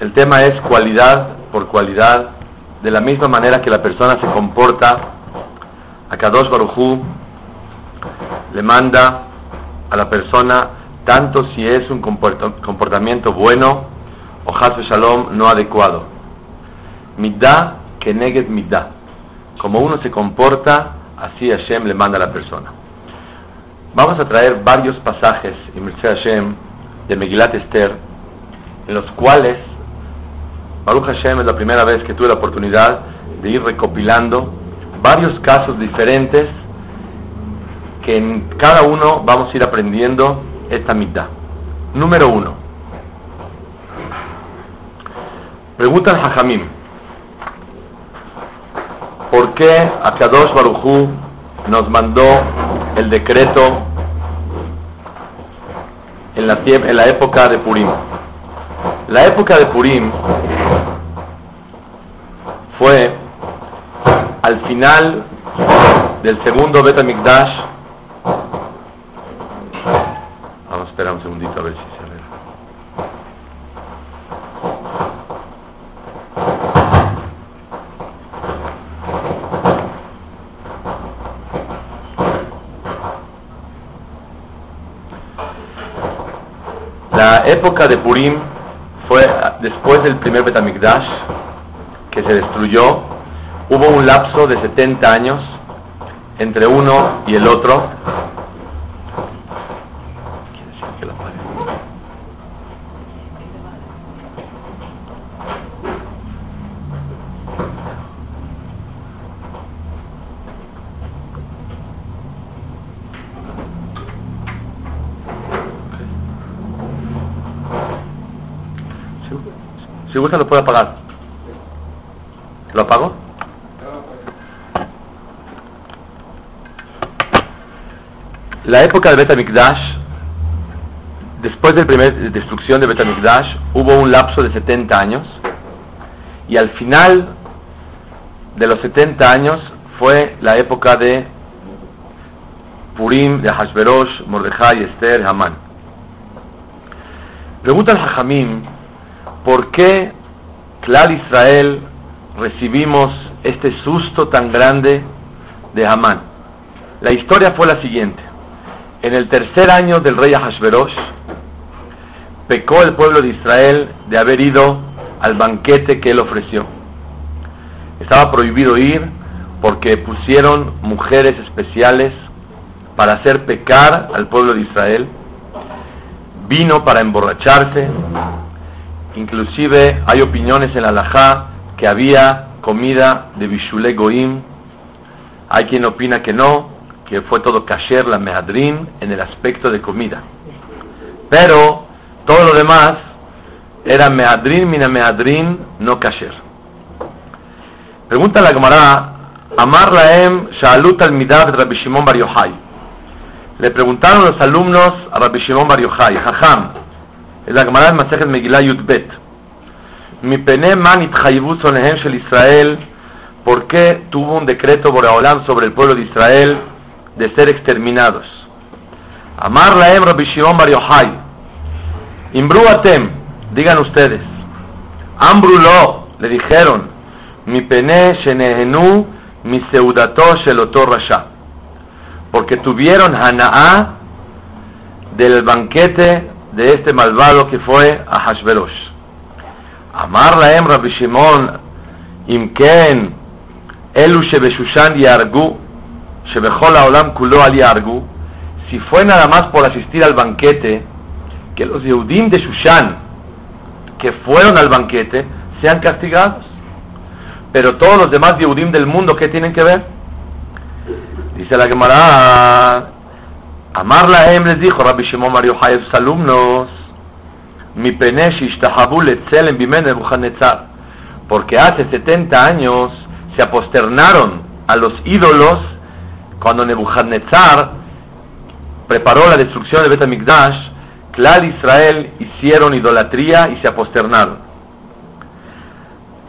El tema es cualidad por cualidad, de la misma manera que la persona se comporta, a Kadosh Barujú le manda a la persona tanto si es un comportamiento bueno o Hasu Shalom no adecuado. Midda que negues midda. Como uno se comporta, así Hashem le manda a la persona. Vamos a traer varios pasajes, y Hashem, de Megilat Esther, en los cuales Baruch Hashem es la primera vez que tuve la oportunidad de ir recopilando varios casos diferentes que en cada uno vamos a ir aprendiendo esta mitad. Número uno. Pregunta al Hajamim. ¿Por qué Akadosh Barujú nos mandó el decreto en la, en la época de Purim? La época de Purim fue al final del segundo Bet Vamos a esperar un segundito a ver si se ve. La época de Purim fue después del primer Betamikdash que se destruyó, hubo un lapso de 70 años entre uno y el otro. Si gusta lo puede apagar. ¿Lo apago? La época de Betamikdash, después de la primera destrucción de Betamikdash, hubo un lapso de 70 años y al final de los 70 años fue la época de Purim, de Hashverosh, Mordejai, Esther, Hamán. Pregunta al Hajamim, ¿por qué Clar Israel recibimos este susto tan grande de Hamán. La historia fue la siguiente. En el tercer año del rey Ahasverosh, pecó el pueblo de Israel de haber ido al banquete que él ofreció. Estaba prohibido ir porque pusieron mujeres especiales para hacer pecar al pueblo de Israel. Vino para emborracharse. Inclusive hay opiniones en la Alajá que había comida de Bishule Goim. Hay quien opina que no, que fue todo kasher la mehadrin en el aspecto de comida. Pero todo lo demás era mehadrin mina mehadrin, no kasher. Pregunta la Gemara, Amar Laem Shalut al Midad Rabbi Shimon Bar Yochai. Le preguntaron los alumnos a Rabbi Shimon Bar Yochai, Jajam, es la Gemara del Masejet Megillah Yudbet. Mi pene man shel Israel, ¿por qué tuvo un decreto Boreolam sobre el pueblo de Israel de ser exterminados? Amar laem Rabbi Shimon Bar Yochai. Imbru atem, digan ustedes. Ambrulo, le dijeron, mi pene shenehenu mi seudato shelotor rasha. Porque tuvieron Hana'a del banquete de este malvado que fue a Hashverosh. Amar laem Rabbi Shimon, imken, elu shebeshushan yargu, shebechol haolam kulo al yargu, si fue nada más por asistir al banquete, que los Yehudim de Shushan, que fueron al banquete, sean castigados. Pero todos los demás Yehudim del mundo, ¿qué tienen que ver? Dice la Gemara, Amar Lahem les dijo Rabbi Shimon Mario Yochai sus alumnos, mi penesh en bimen Nebuchadnezzar, porque hace 70 años se aposternaron a los ídolos cuando Nebuchadnezzar preparó la destrucción de Betamigdash, Clal Israel hicieron idolatría y se aposternaron.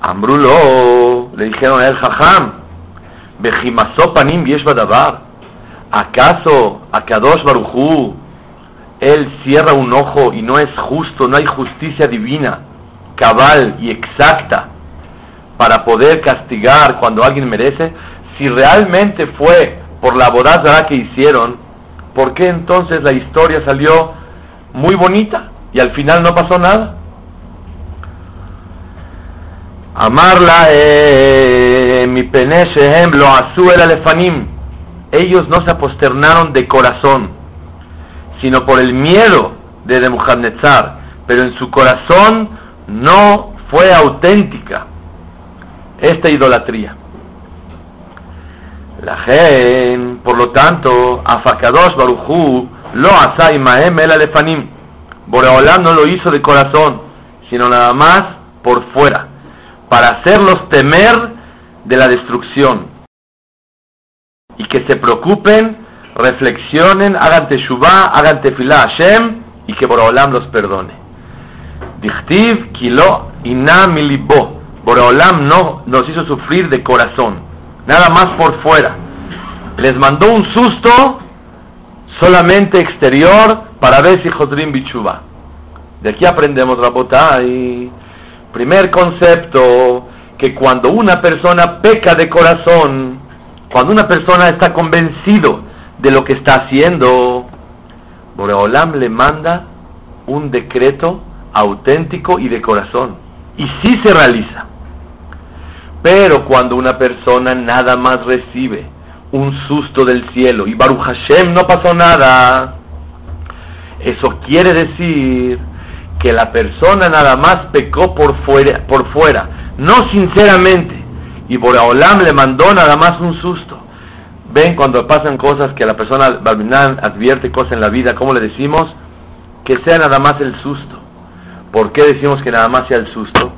Ambrulo, le dijeron a él, Jajam, Bejimasopanim Yeshbadabar, ¿acaso Akadosh Baruchu él cierra un ojo y no es justo, no hay justicia divina cabal y exacta para poder castigar cuando alguien merece, si realmente fue por la boda que hicieron, ¿por qué entonces la historia salió muy bonita y al final no pasó nada? Amarla eh, mi peneshehem lo el alefanim. Ellos no se aposternaron de corazón, sino por el miedo de Nebuchadnezzar, pero en su corazón no fue auténtica esta idolatría. La gen, por lo tanto, Afakadosh Baruchu lo asai maem el alefanim. Boreolam no lo hizo de corazón, sino nada más por fuera, para hacerlos temer de la destrucción. Y que se preocupen, reflexionen, hagan teshuvah, hagan tefilá Hashem, y que Boreolam los perdone. Dichtiv kilo ina milibo. Boreolam no nos hizo sufrir de corazón, nada más por fuera. Les mandó un susto solamente exterior para ver si Jodrim Bichuba. De aquí aprendemos, y primer concepto, que cuando una persona peca de corazón, cuando una persona está convencido de lo que está haciendo, Boreolam le manda un decreto auténtico y de corazón. Y sí se realiza. Pero cuando una persona nada más recibe un susto del cielo y Baruch Hashem no pasó nada, eso quiere decir que la persona nada más pecó por fuera, por fuera no sinceramente, y Boraholam le mandó nada más un susto. Ven cuando pasan cosas que la persona advierte cosas en la vida, ¿cómo le decimos? Que sea nada más el susto. ¿Por qué decimos que nada más sea el susto?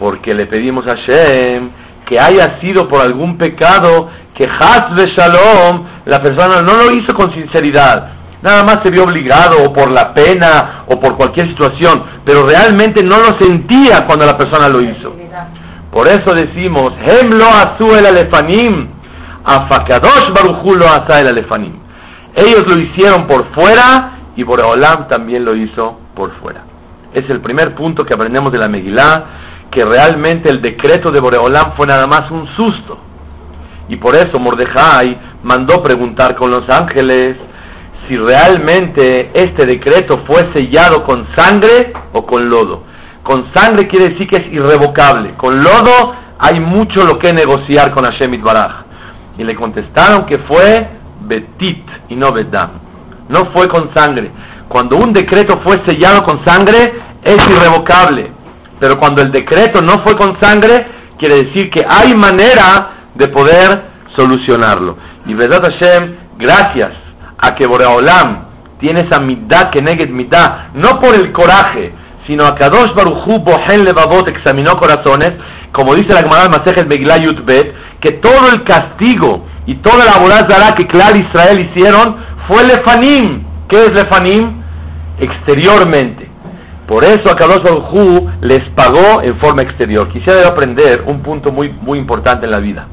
porque le pedimos a Shem que haya sido por algún pecado que Haz de Shalom la persona no lo hizo con sinceridad, nada más se vio obligado o por la pena o por cualquier situación, pero realmente no lo sentía cuando la persona lo hizo. Por eso decimos, Hem lo asu el alefanim, afakadosh baruchu lo asa el alefanim. Ellos lo hicieron por fuera y Boreolam también lo hizo por fuera. Es el primer punto que aprendemos de la Megilá que realmente el decreto de Boreolam fue nada más un susto. Y por eso Mordejai mandó preguntar con los ángeles si realmente este decreto fue sellado con sangre o con lodo. Con sangre quiere decir que es irrevocable. Con lodo hay mucho lo que negociar con Hashem Baraj. Y le contestaron que fue Betit y no Bedam. No fue con sangre. Cuando un decreto fue sellado con sangre, es irrevocable. Pero cuando el decreto no fue con sangre, quiere decir que hay manera de poder solucionarlo. Y verdad Hashem, gracias a que Boreolam tiene esa mitad que neget mitad, no por el coraje, sino a Kadosh Baruchu Bohen Levavot examinó corazones, como dice la Gemara Masejet Megillah Bet, que todo el castigo y toda la borazara que Clar Israel hicieron fue Lefanim. ¿Qué es Lefanim? Exteriormente. Por eso a Kadosh Baruj les pagó en forma exterior. Quisiera aprender un punto muy, muy importante en la vida.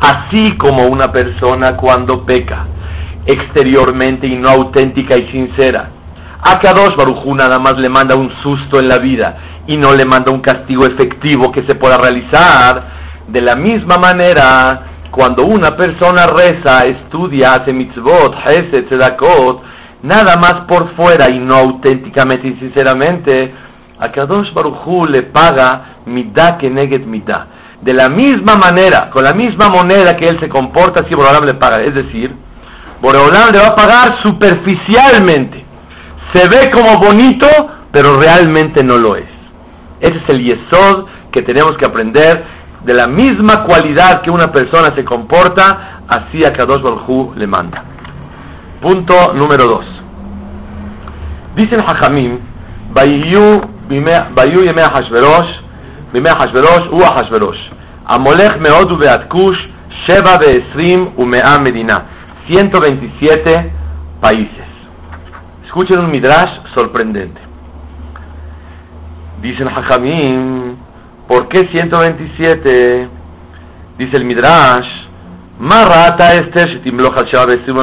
Así como una persona cuando peca exteriormente y no auténtica y sincera, a Kadosh Baruj nada más le manda un susto en la vida y no le manda un castigo efectivo que se pueda realizar. De la misma manera, cuando una persona reza, estudia, hace mitzvot, hesed, tzedakot, nada más por fuera y no auténticamente y sinceramente, a Kadosh Baruchu le paga midá que neget midá. De la misma manera, con la misma moneda que él se comporta, así Boreolam le paga. Es decir, Boreolam le va a pagar superficialmente. Se ve como bonito, pero realmente no lo es. Ese es el yesod que tenemos que aprender. De la misma cualidad que una persona se comporta, así a Kadosh Baruchu le manda. Punto número dos. Dicen Hajamim, Bayu Yemei Hashverosh, Bimei Hashverosh, U Hashverosh. Amolech Meod Beatkush, Sheba Beesrim Umea Medina. 127 países. Escuchen un midrash sorprendente. Dicen Hajamim, ¿por qué 127? Dice el midrash, Marata Esther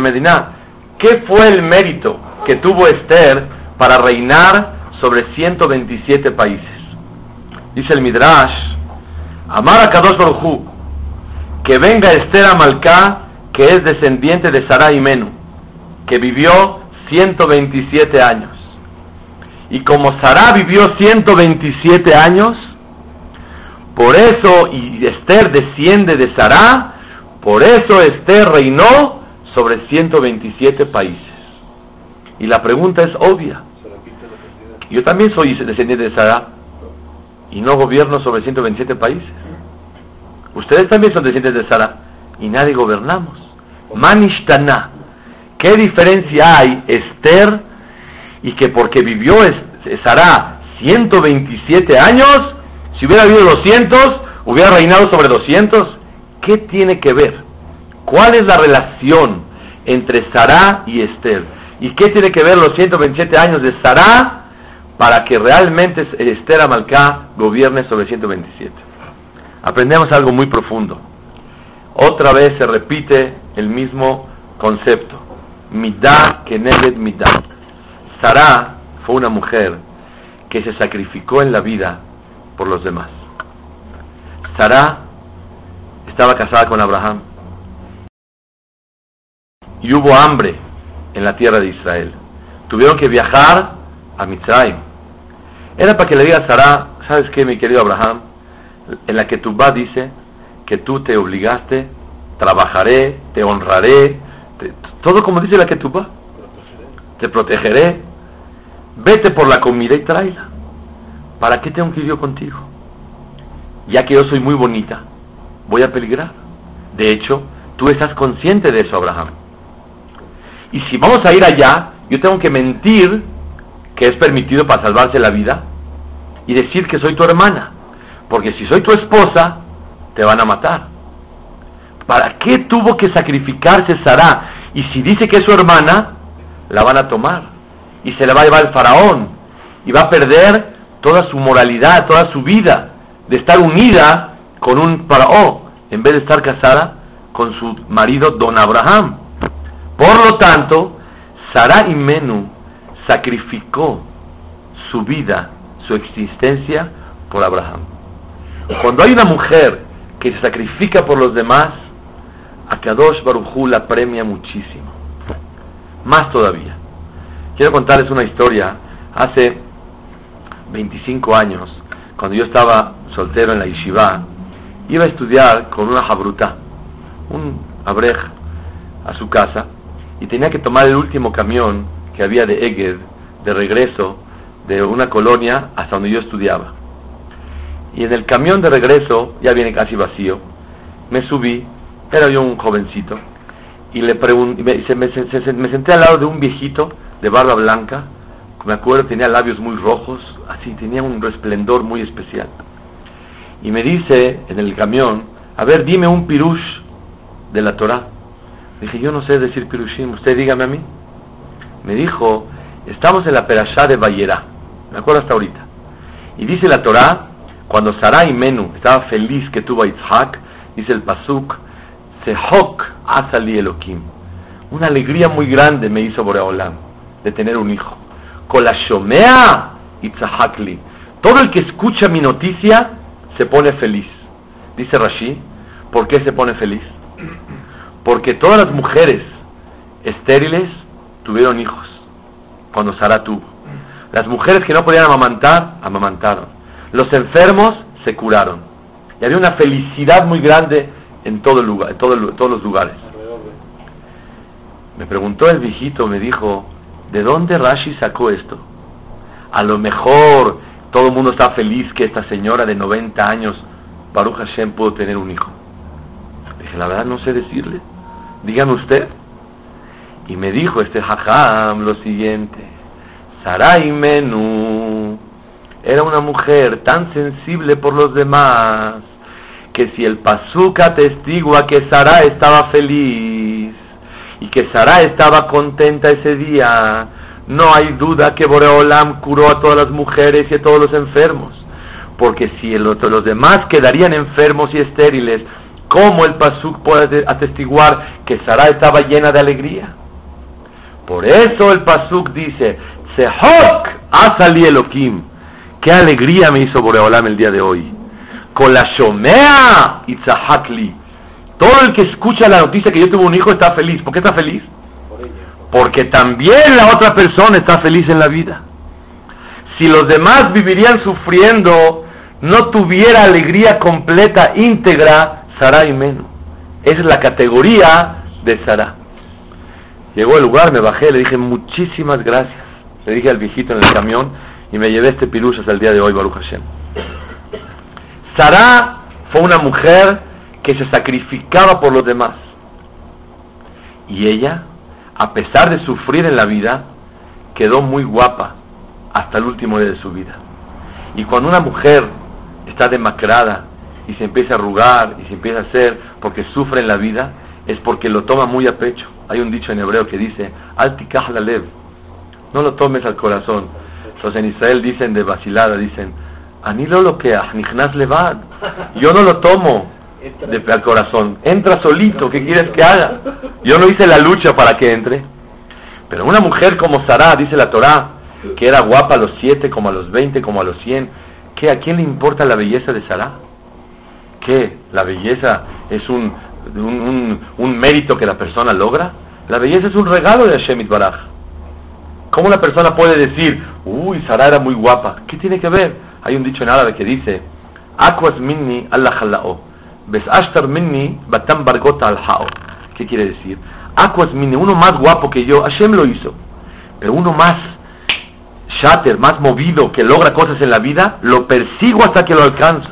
Medina. ¿Qué fue el mérito que tuvo Esther para reinar sobre 127 países. Dice el Midrash, Amar a Kadosh que venga Esther Amalcá, que es descendiente de Sarai Menú, que vivió 127 años. Y como Sarah vivió 127 años, por eso, y Esther desciende de Sarah, por eso Esther reinó sobre 127 países. Y la pregunta es obvia. Yo también soy descendiente de Sarah y no gobierno sobre 127 países. Ustedes también son descendientes de Sarah y nadie gobernamos. Manishtana. ¿Qué diferencia hay Esther y que porque vivió Sarah 127 años, si hubiera habido 200, hubiera reinado sobre 200? ¿Qué tiene que ver? ¿Cuál es la relación entre Sarah y Esther? ¿Y qué tiene que ver los 127 años de Sarah para que realmente Esther Amalcá gobierne sobre 127? Aprendemos algo muy profundo. Otra vez se repite el mismo concepto. Midah Keneged Midah. Sarah fue una mujer que se sacrificó en la vida por los demás. Sarah estaba casada con Abraham y hubo hambre en la tierra de Israel. Tuvieron que viajar a Mitzrayim. Era para que le diga a ¿sabes qué, mi querido Abraham? En la que tu va dice que tú te obligaste, trabajaré, te honraré, todo como dice la que. Te protegeré. Vete por la comida y tráela. ¿Para qué tengo que ir yo contigo? Ya que yo soy muy bonita, voy a peligrar. De hecho, tú estás consciente de eso, Abraham. Y si vamos a ir allá, yo tengo que mentir que es permitido para salvarse la vida y decir que soy tu hermana. Porque si soy tu esposa, te van a matar. ¿Para qué tuvo que sacrificarse Sarah? Y si dice que es su hermana, la van a tomar. Y se la va a llevar el faraón. Y va a perder toda su moralidad, toda su vida de estar unida con un faraón, en vez de estar casada con su marido Don Abraham. Por lo tanto, Sarai Menú sacrificó su vida, su existencia por Abraham. Cuando hay una mujer que se sacrifica por los demás, a Kadosh Barujú la premia muchísimo. Más todavía. Quiero contarles una historia. Hace 25 años, cuando yo estaba soltero en la Yeshiva, iba a estudiar con una jabruta, un abrej, a su casa, y tenía que tomar el último camión que había de Eged, de regreso de una colonia hasta donde yo estudiaba. Y en el camión de regreso, ya viene casi vacío, me subí, era yo un jovencito, y le pregunté, me, me senté al lado de un viejito de barba blanca, me acuerdo tenía labios muy rojos, así, tenía un resplendor muy especial. Y me dice en el camión, a ver, dime un pirush de la Torah. Dije, yo no sé decir pirushim, usted dígame a mí. Me dijo, estamos en la perashá de Bayera, me acuerdo hasta ahorita. Y dice la Torah, cuando Sarai Menú estaba feliz que tuvo a Isaac, dice el Pasuk, Sehok Asali Elohim. Una alegría muy grande me hizo Boreolam de tener un hijo. Kolashomea Itzahakli. Todo el que escucha mi noticia se pone feliz. Dice Rashi, ¿por qué se pone feliz? Porque todas las mujeres estériles tuvieron hijos cuando Sara tuvo. Las mujeres que no podían amamantar, amamantaron. Los enfermos se curaron. Y había una felicidad muy grande en todo el todos los lugares. Me preguntó el viejito, me dijo, ¿de dónde Rashi sacó esto? A lo mejor todo el mundo está feliz que esta señora de 90 años, Baruch Hashem, pudo tener un hijo. Dije, la verdad no sé decirle. Dígame usted. Y me dijo este jajam lo siguiente. Sarai Menú era una mujer tan sensible por los demás que si el Pasuk atestigua que Sara estaba feliz y que Sara estaba contenta ese día, no hay duda que Boreolam curó a todas las mujeres y a todos los enfermos. Porque si los demás quedarían enfermos y estériles, ¿cómo el Pasuk puede atestiguar que Sara estaba llena de alegría? Por eso el Pasuk dice, Sehok Asali Elohim, qué alegría me hizo Boreolam el día de hoy. Con la Shomea Itzahakli. Todo el que escucha la noticia que yo tuve un hijo está feliz. ¿Por qué está feliz? Porque también la otra persona está feliz en la vida. Si los demás vivirían sufriendo, no tuviera alegría completa, íntegra, Sarah y menos. Esa es la categoría de Sarah. Llegó al lugar, me bajé, le dije muchísimas gracias. Le dije al viejito en el camión y me llevé este pirush hasta el día de hoy, Baruch Hashem. Sarah fue una mujer que se sacrificaba por los demás. Y ella, a pesar de sufrir en la vida, quedó muy guapa hasta el último día de su vida. Y cuando una mujer está demacrada y se empieza a arrugar y se empieza a hacer porque sufre en la vida, es porque lo toma muy a pecho. Hay un dicho en hebreo que dice, Altikah la lev, no lo tomes al corazón. Los en Israel dicen de vacilada, dicen, Anilo lo que levad, yo no lo tomo de, al corazón, entra solito, ¿qué quieres que haga? Yo no hice la lucha para que entre. Pero una mujer como Sarah, dice la Torá, que era guapa a los siete, como a los veinte, como a los cien, ¿qué, ¿a quién le importa la belleza de Sarah? ¿Qué? ¿La belleza es un, un, un, mérito que la persona logra? La belleza es un regalo de Hashem Baraj. ¿Cómo una persona puede decir, uy, Sarah era muy guapa? ¿Qué tiene que ver? Hay un dicho en árabe que dice, Aquas minni Allah Besashtar minni batam bargota al. ¿Qué quiere decir? Aquas minni, uno más guapo que yo, Hashem lo hizo. Pero uno más shatter, más movido, que logra cosas en la vida, lo persigo hasta que lo alcanzo.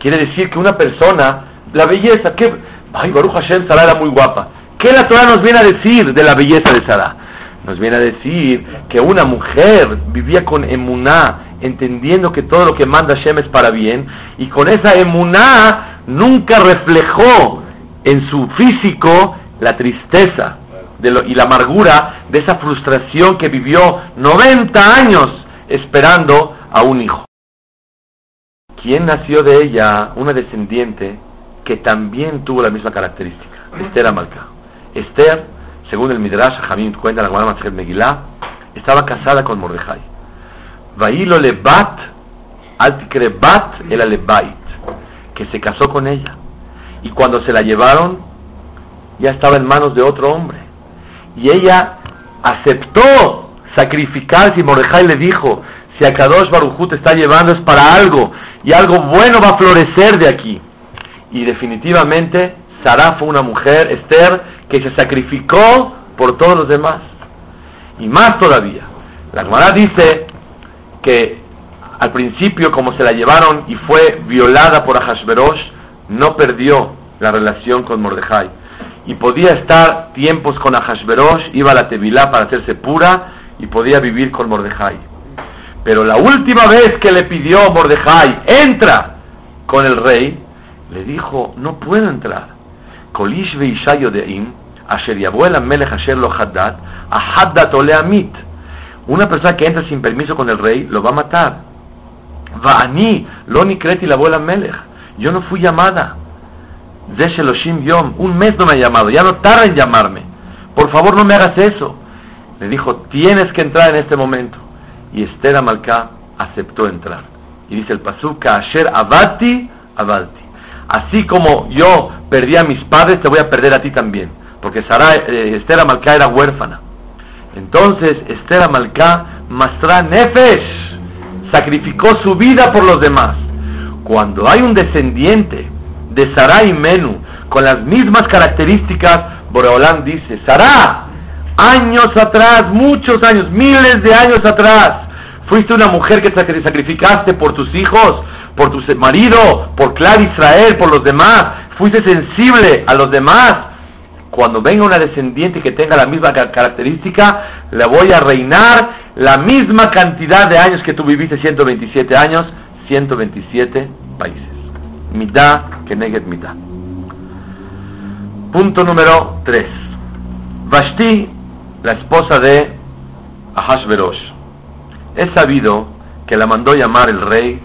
Quiere decir que una persona, la belleza, que, ay, Baruch Hashem, Sarah era muy guapa. ¿Qué la Torah nos viene a decir de la belleza de Sarah? Nos viene a decir que una mujer vivía con emuná, entendiendo que todo lo que manda Hashem es para bien, y con esa emuná nunca reflejó en su físico la tristeza y la amargura de esa frustración que vivió 90 años esperando a un hijo. ¿Quién nació de ella? Una descendiente que también tuvo la misma característica, Esther Amalcá. Esther, según el Midrash, Jamín cuenta la Gemara Megillah, estaba casada con Mordejai. Vailo lebat, bat el alebait, que se casó con ella. Y cuando se la llevaron, ya estaba en manos de otro hombre. Y ella aceptó sacrificarse y Mordejai le dijo, si a Kadosh Barujú te está llevando es para algo y algo bueno va a florecer de aquí. Y definitivamente Sarah fue una mujer, Esther, que se sacrificó por todos los demás. Y más todavía, la Gemara dice que al principio, como se la llevaron y fue violada por Ahashverosh, no perdió la relación con Mordejai. Y podía estar tiempos con Ahashverosh, iba a la Tevilá para hacerse pura y podía vivir con Mordejai. Pero la última vez que le pidió Mordejai, entra con el rey, le dijo, no puedo entrar. Kolish veishayo deim, asher yabuela melech asher lo haddat, a haddat amit. Una persona que entra sin permiso con el rey lo va a matar. Va'ani, lo nikreti la abuela melech. Yo no fui llamada. Zesheloshim yom, un mes no me ha llamado, ya no tarda en llamarme. Por favor no me hagas eso. Le dijo, tienes que entrar en este momento. Y Esther Amalcá aceptó entrar. Y dice el pasuk, Asher abati, abati. Así como yo perdí a mis padres, te voy a perder a ti también. Porque Sarah, eh, Esther Amalcá era huérfana. Entonces Esther Amalcá, Mastra Nefesh, sacrificó su vida por los demás. Cuando hay un descendiente de Sarah y Menú con las mismas características, Boreolán dice, Sarah, años atrás, muchos años, miles de años atrás, fuiste una mujer que sacrificaste por tus hijos, por tu marido, por Clar Israel, por los demás, fuiste sensible a los demás, cuando venga una descendiente que tenga la misma característica, le voy a reinar la misma cantidad de años que tú viviste, 127 años, 127 países. Mitad que neget mitad. Punto número 3. Vashti, la esposa de Ahashverosh, es sabido que la mandó llamar el rey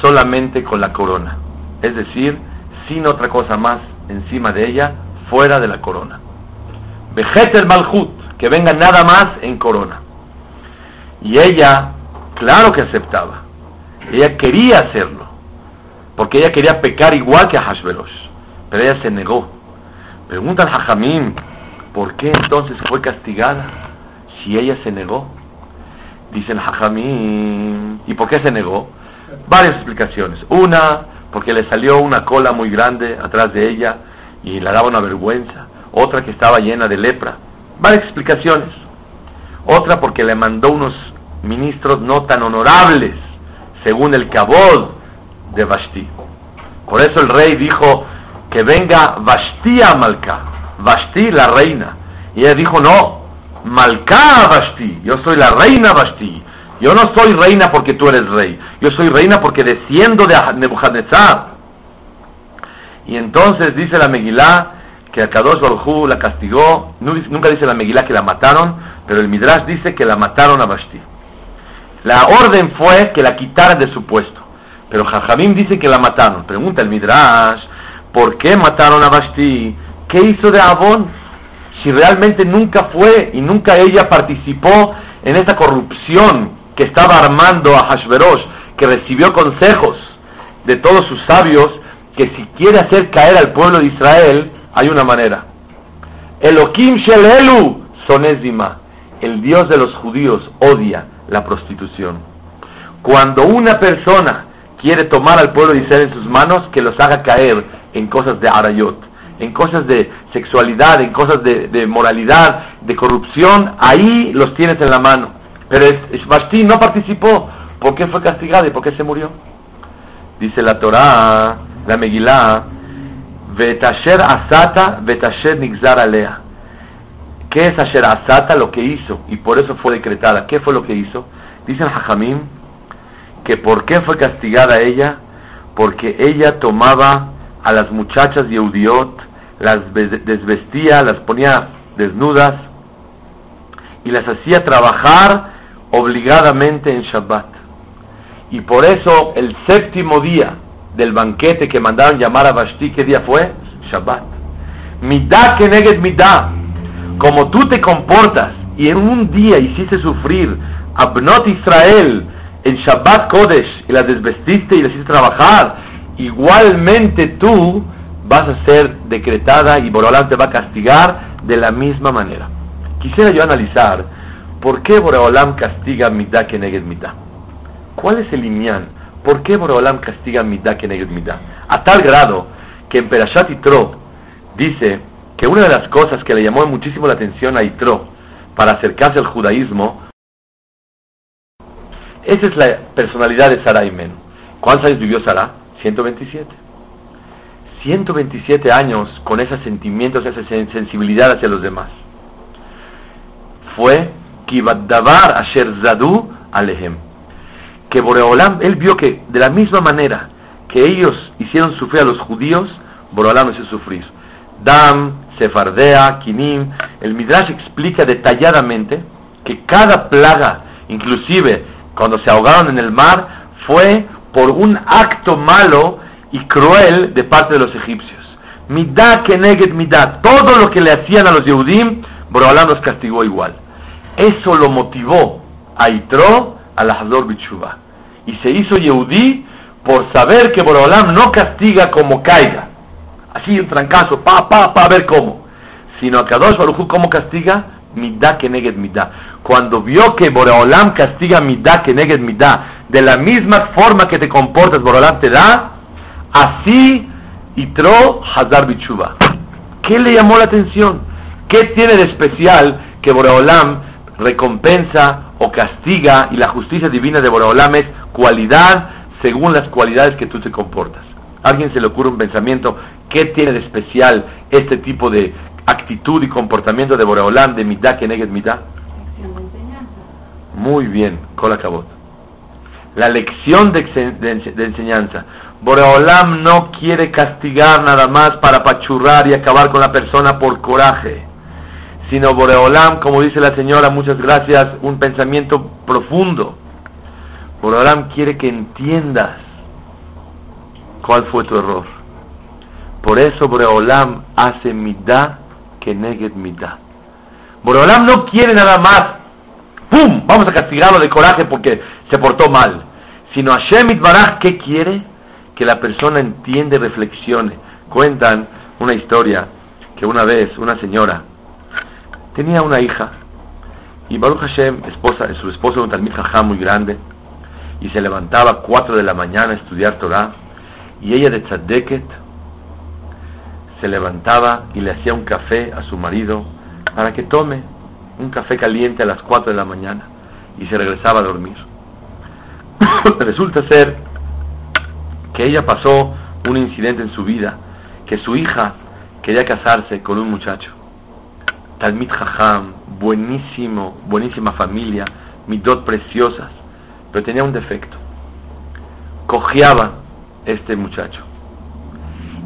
solamente con la corona, es decir, sin otra cosa más encima de ella fuera de la corona. el Malhut, que venga nada más en corona. Y ella, claro que aceptaba. Ella quería hacerlo, porque ella quería pecar igual que a Hashverosh, pero ella se negó. Pregunta al Hajamim, ¿por qué entonces fue castigada si ella se negó? Dice el Hajamim, ¿y por qué se negó? Varias explicaciones. Una, porque le salió una cola muy grande atrás de ella y le daba una vergüenza. Otra que estaba llena de lepra. Varias explicaciones. Otra porque le mandó unos ministros no tan honorables, según el cabod de Vashti. Por eso el rey dijo que venga Vashti a Malca, Vashti la reina. Y ella dijo, no, Malca Vashti, yo soy la reina Vashti. Yo no soy reina porque tú eres rey, yo soy reina porque desciendo de Nebuchadnezzar. Y entonces dice la Megilá que a Kadosh Baruj la castigó, nunca dice la Megilá que la mataron, pero el Midrash dice que la mataron a Vashti. La orden fue que la quitaran de su puesto, pero Jajamim dice que la mataron. Pregunta el Midrash, ¿por qué mataron a Vashti? ¿Qué hizo de Avon? Si realmente nunca fue y nunca ella participó en esa corrupción que estaba armando a Hashverosh, que recibió consejos de todos sus sabios, que si quiere hacer caer al pueblo de Israel, hay una manera. Elohim Shelelu Sonezima, el Dios de los judíos, odia la prostitución. Cuando una persona quiere tomar al pueblo de Israel en sus manos, que los haga caer en cosas de arayot, en cosas de sexualidad, en cosas de, de moralidad, de corrupción, ahí los tienes en la mano. Pero Vashti no participó. ¿Por qué fue castigada y por qué se murió? Dice la Torah, la Megillah, Vetasher asata, vetasher nixar alea. ¿Qué es Asher asata? Lo que hizo, y por eso fue decretada. ¿Qué fue lo que hizo? Dice el Hajamim que por qué fue castigada ella, porque ella tomaba a las muchachas Yehudiot, las desvestía, las ponía desnudas y las hacía trabajar obligadamente en Shabbat. Y por eso el séptimo día del banquete que mandaron llamar a Vashti, ¿qué día fue? Shabbat. Midá que negues midá. Como tú te comportas y en un día hiciste sufrir a Bnot Israel en Shabbat Kodesh y las desvestiste y las hiciste trabajar, igualmente tú vas a ser decretada y Borolán te va a castigar de la misma manera. Quisiera yo analizar ¿Por qué Boreolam castiga Midah que negues Midah? ¿Cuál es el lineal? ¿Por qué Boreolam castiga Midah que negues Midah? A tal grado que en Perashat Itro dice que una de las cosas que le llamó muchísimo la atención a Itro para acercarse al judaísmo, esa es la personalidad de Sarah Men. ¿Cuántos años vivió Sarah? 127. 127 años con esos sentimientos, esa sensibilidad hacia los demás. Fue Asher Zadu Alehem. Que Boreolam, él vio que de la misma manera que ellos hicieron sufrir a los judíos, Boreolam hizo sufrir. Dam, Sefardea, Kinim, el Midrash explica detalladamente que cada plaga, inclusive cuando se ahogaron en el mar, fue por un acto malo y cruel de parte de los egipcios. Midah Keneged Midah, todo lo que le hacían a los Yehudim, Boreolam los castigó igual. Eso lo motivó a Itro al Hazor Bichuba. Y se hizo Yehudí por saber que Borolam no castiga como caiga. Así un trancazo, pa, pa, pa, a ver cómo. Sino a Kadosh Baruchu, ¿cómo castiga? Midá que neged midá. Cuando vio que Borolam castiga midá que neged midá, de la misma forma que te comportas, Borolam te da, así Itro Hazar Bichuba. ¿Qué le llamó la atención? ¿Qué tiene de especial que Boreolam recompensa o castiga y la justicia divina de Boreolam es cualidad según las cualidades que tú te comportas. alguien se le ocurre un pensamiento? ¿Qué tiene de especial este tipo de actitud y comportamiento de Boreolam, de Midah que negues Midah? Muy bien, Kolakabot. La lección de, de enseñanza. Boreolam no quiere castigar nada más para pachurrar y acabar con la persona por coraje sino Boreolam, como dice la señora, muchas gracias, un pensamiento profundo. Boreolam quiere que entiendas cuál fue tu error. Por eso Boreolam hace midá que neguet midá. Boreolam no quiere nada más, ¡pum! Vamos a castigarlo de coraje porque se portó mal. sino Hashem Itbaraj, ¿qué quiere? Que la persona entiende, reflexione. Cuentan una historia que una vez una señora tenía una hija y Baruch Hashem, esposa, su esposo era un talmid muy grande y se levantaba a 4 de la mañana a estudiar Torah y ella de Tzadeket se levantaba y le hacía un café a su marido para que tome un café caliente a las 4 de la mañana y se regresaba a dormir. Resulta ser que ella pasó un incidente en su vida, que su hija quería casarse con un muchacho. Talmid Jajam, buenísimo, buenísima familia, midot preciosas, pero tenía un defecto. Cojeaba este muchacho.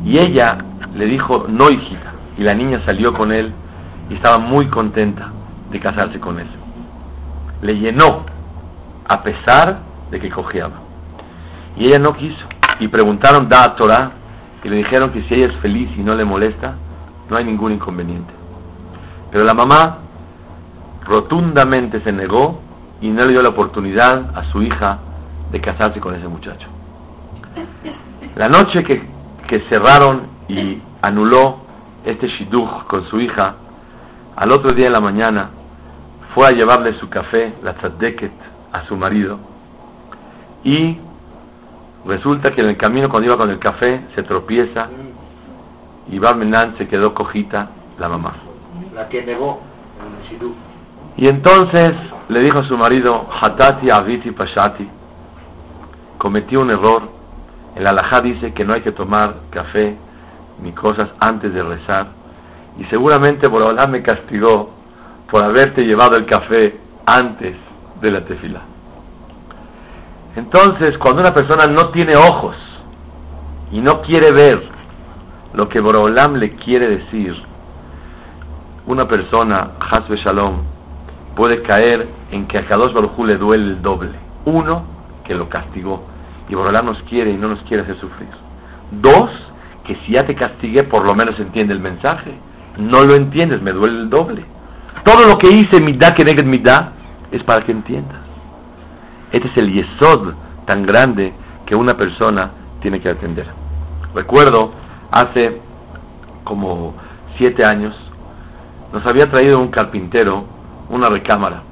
Y ella le dijo, no hijita, y la niña salió con él y estaba muy contenta de casarse con él. Le llenó, a pesar de que cojeaba. Y ella no quiso. Y preguntaron, da a Torah, y le dijeron que si ella es feliz y no le molesta, no hay ningún inconveniente. Pero la mamá rotundamente se negó y no le dio la oportunidad a su hija de casarse con ese muchacho. La noche que, que cerraron y anuló este shidduch con su hija, al otro día de la mañana fue a llevarle su café, la tzaddeket, a su marido y resulta que en el camino cuando iba con el café se tropieza y Barmenan se quedó cojita la mamá. La que negó Y entonces le dijo a su marido, Hatati Aviti Pashati, cometí un error. El alajá dice que no hay que tomar café ni cosas antes de rezar. Y seguramente Borobalá me castigó por haberte llevado el café antes de la tefila. Entonces, cuando una persona no tiene ojos y no quiere ver lo que Borolam le quiere decir, una persona, Hasbe Shalom, puede caer en que a Kadosh Baruj le duele el doble. Uno, que lo castigó. Y Borolam nos quiere y no nos quiere hacer sufrir. Dos, que si ya te castigué, por lo menos entiende el mensaje. No lo entiendes, me duele el doble. Todo lo que hice, da que mi da, es para que entiendas. Este es el yesod tan grande que una persona tiene que atender. Recuerdo, hace como siete años, nos había traído un carpintero una recámara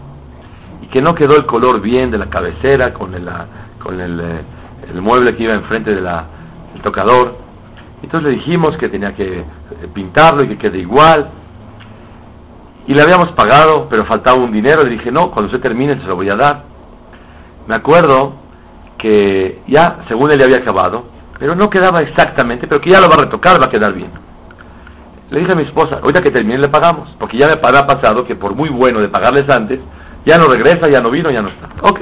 y que no quedó el color bien de la cabecera con el, con el, eh, el mueble que iba enfrente del tocador. Entonces le dijimos que tenía que eh, pintarlo y que quede igual. Y le habíamos pagado, pero faltaba un dinero. Le dije, no, cuando usted termine se lo voy a dar me acuerdo que ya, según él había acabado, pero no quedaba exactamente, pero que ya lo va a retocar, va a quedar bien. Le dije a mi esposa, ahorita que termine le pagamos, porque ya me ha pasado que por muy bueno de pagarles antes, ya no regresa, ya no vino, ya no está. Ok.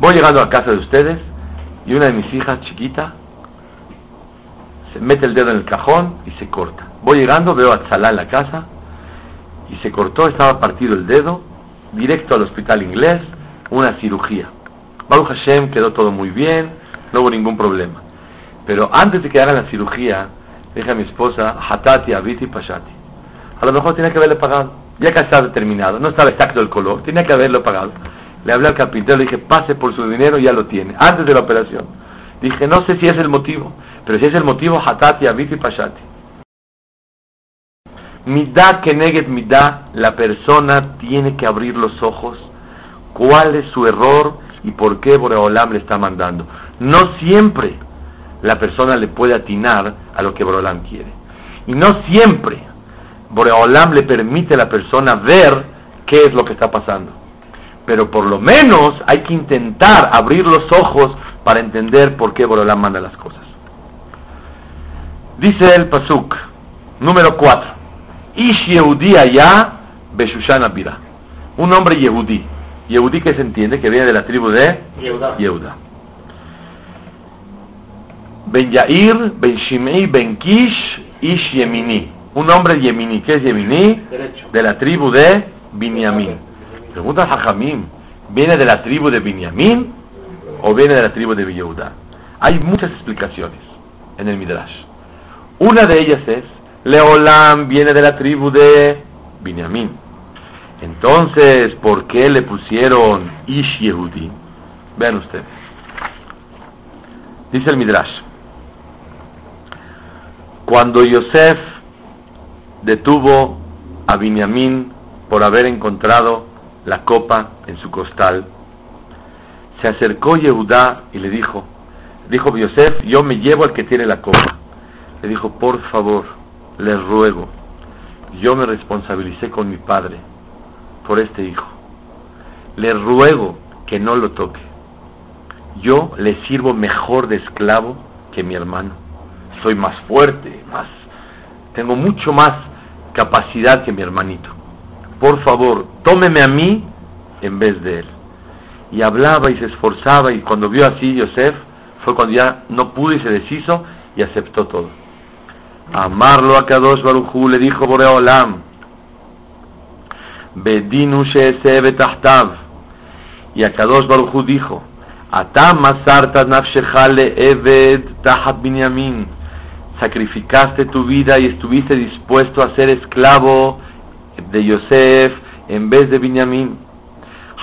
Voy llegando a casa de ustedes y una de mis hijas chiquita se mete el dedo en el cajón y se corta. Voy llegando, veo a Tzalá en la casa y se cortó, estaba partido el dedo, directo al hospital inglés, una cirugía. Baruch Hashem quedó todo muy bien, no hubo ningún problema. Pero antes de que hagan la cirugía, dije a mi esposa, Hatati, Abiti, Pashati. A lo mejor tenía que haberle pagado. Ya que estaba terminado, no estaba exacto el color, tenía que haberlo pagado. Le hablé al carpintero, le dije, pase por su dinero, ya lo tiene, antes de la operación. Dije, no sé si es el motivo, pero si es el motivo, Hatati, Abiti, Pashati. Midá que neget midá, la persona tiene que abrir los ojos cuál es su error y por qué Boreolam le está mandando. No siempre la persona le puede atinar a lo que Boreolam quiere. Y no siempre Boreolam le permite a la persona ver qué es lo que está pasando. Pero por lo menos hay que intentar abrir los ojos para entender por qué Boreolam manda las cosas. Dice el Pasuk, número 4. Ish Yehudi allá, Beshushan Un hombre Yehudi Yehudí que se entiende que viene de la tribu de Yehuda. Ben Yair, Ben Shimei, Ben Kish, Ish Yemini. Un hombre Yemini. ¿Qué es Yemini? De la tribu de Binyamin. Pregunta Hajamim. ¿Viene de la tribu de Binyamin o viene de la tribu de Yehuda? Hay muchas explicaciones en el Midrash. Una de ellas es, Leolam viene de la tribu de Binyamin. Entonces, ¿por qué le pusieron Ish Yehudi? Vean ustedes. Dice el Midrash, cuando Yosef detuvo a Binyamin por haber encontrado la copa en su costal, se acercó Yehudá y le dijo, dijo Yosef, yo me llevo al que tiene la copa. Le dijo, por favor, le ruego, yo me responsabilicé con mi padre por este hijo. Le ruego que no lo toque. Yo le sirvo mejor de esclavo que mi hermano. Soy más fuerte, más tengo mucho más capacidad que mi hermanito. Por favor, tómeme a mí en vez de él. Y hablaba y se esforzaba y cuando vio así Yosef, fue cuando ya no pudo y se deshizo y aceptó todo. Amarlo a Kadosh Baruchu le dijo Boreolam, Bedinu betachtav. Y a Kadosh Baruchu dijo, Atam masarta nafshechale eved tahat binyamin. Sacrificaste tu vida y estuviste dispuesto a ser esclavo de Yosef en vez de Binyamin.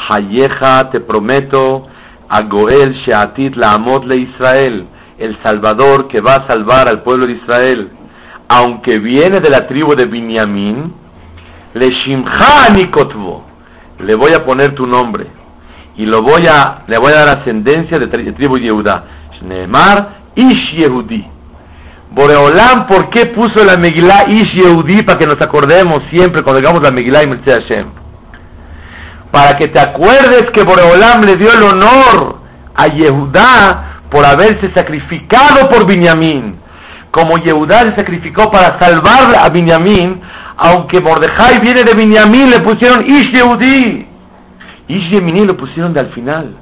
Hayeja, te prometo, a Goel Sheatit la Amot le Israel, el Salvador que va a salvar al pueblo de Israel, aunque viene de la tribu de Binyamin, le Shimcha le voy a poner tu nombre y lo voy a, le voy a dar ascendencia de, tribu Yehuda. Shneemar Ish Yehudi. Boreolam, ¿por qué puso la Megillah Ish Yehudi? Para que nos acordemos siempre cuando digamos la Megillah y Mercedes Hashem para que te acuerdes que Boreolam le dio el honor a Yehudá por haberse sacrificado por Binyamin. Como Yehudá se sacrificó para salvar a Binyamin, aunque Mordejai viene de Binyamin, le pusieron Ish Yehudí. Ish Yemini lo pusieron de al final,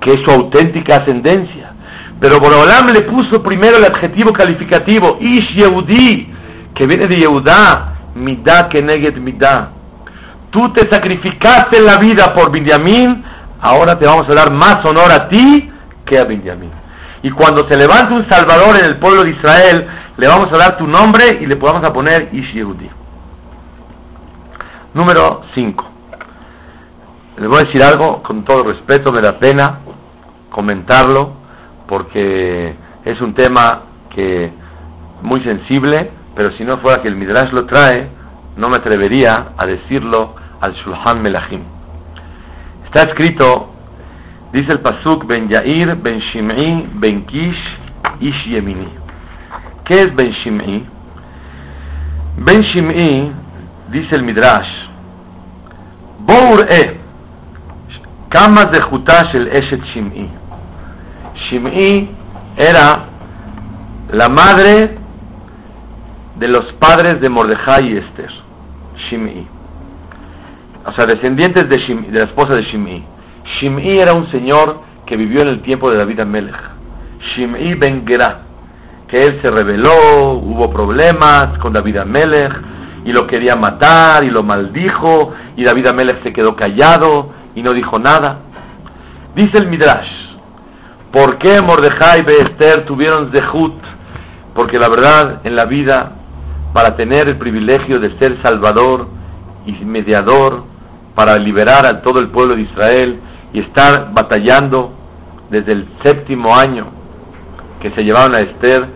que es su auténtica ascendencia. Pero Boreolam le puso primero el adjetivo calificativo, Ish Yehudí, que viene de Yehudá, Midah Keneget Midah tú te sacrificaste la vida por Binyamin, ahora te vamos a dar más honor a ti que a Binyamin. Y cuando se levante un Salvador en el pueblo de Israel, le vamos a dar tu nombre y le podamos a poner Ish Yehudi. Número 5. Le voy a decir algo, con todo respeto, me da pena comentarlo, porque es un tema que muy sensible, pero si no fuera que el Midrash lo trae, no me atrevería a decirlo al Shulhan Melachim. Está escrito, dice el Pasuk, Ben Yair, Ben Shim'i, Ben Kish, Ish Yemini. ¿Qué es Ben Shim'i? Ben Shim'i, dice el Midrash, Bour E, Kama Zehutash el Eshet Shim'i. Shim'i era la madre de los padres de Mordejai y Esther. Shim'i o sea, descendientes de, de la esposa de Shim'i. Shim'i era un señor que vivió en el tiempo de David Amelech. Shim'i ben Gerá, que él se rebeló, hubo problemas con David Amelech y lo quería matar y lo maldijo y David Amelech se quedó callado y no dijo nada. Dice el Midrash, ¿por qué Mordejai y Esther tuvieron zehut? Porque la verdad en la vida, para tener el privilegio de ser salvador y mediador, para liberar a todo el pueblo de Israel y estar batallando desde el séptimo año que se llevaron a Esther